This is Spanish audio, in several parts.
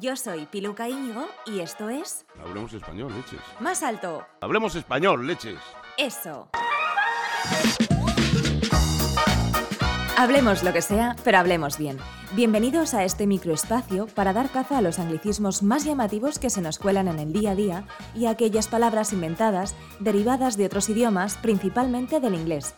Yo soy Piluca Íñigo y esto es Hablemos español, leches. Más Alto. Hablemos español, leches. Eso. Hablemos lo que sea, pero hablemos bien. Bienvenidos a este microespacio para dar caza a los anglicismos más llamativos que se nos cuelan en el día a día y a aquellas palabras inventadas derivadas de otros idiomas, principalmente del inglés.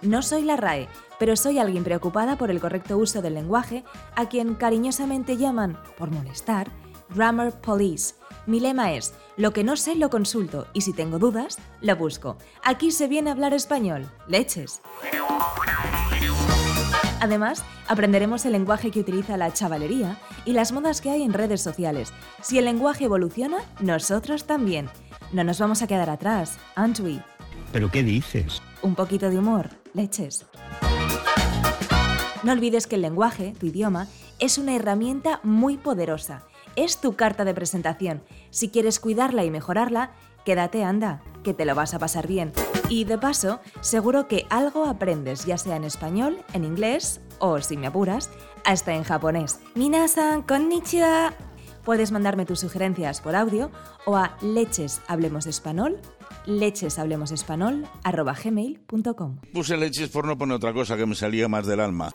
No soy la RAE, pero soy alguien preocupada por el correcto uso del lenguaje, a quien cariñosamente llaman, por molestar, Grammar Police. Mi lema es, lo que no sé lo consulto y si tengo dudas, lo busco. Aquí se viene a hablar español. Leches. Además, aprenderemos el lenguaje que utiliza la chavalería y las modas que hay en redes sociales. Si el lenguaje evoluciona, nosotros también. No nos vamos a quedar atrás, aren't we? ¿Pero qué dices? Un poquito de humor, leches. No olvides que el lenguaje, tu idioma, es una herramienta muy poderosa. Es tu carta de presentación. Si quieres cuidarla y mejorarla, quédate anda, que te lo vas a pasar bien. Y de paso, seguro que algo aprendes, ya sea en español, en inglés o, si me apuras, hasta en japonés. Minasan, konnichiwa. Puedes mandarme tus sugerencias por audio o a leches hablemos español gmail.com. Puse leches por no poner otra cosa que me salía más del alma.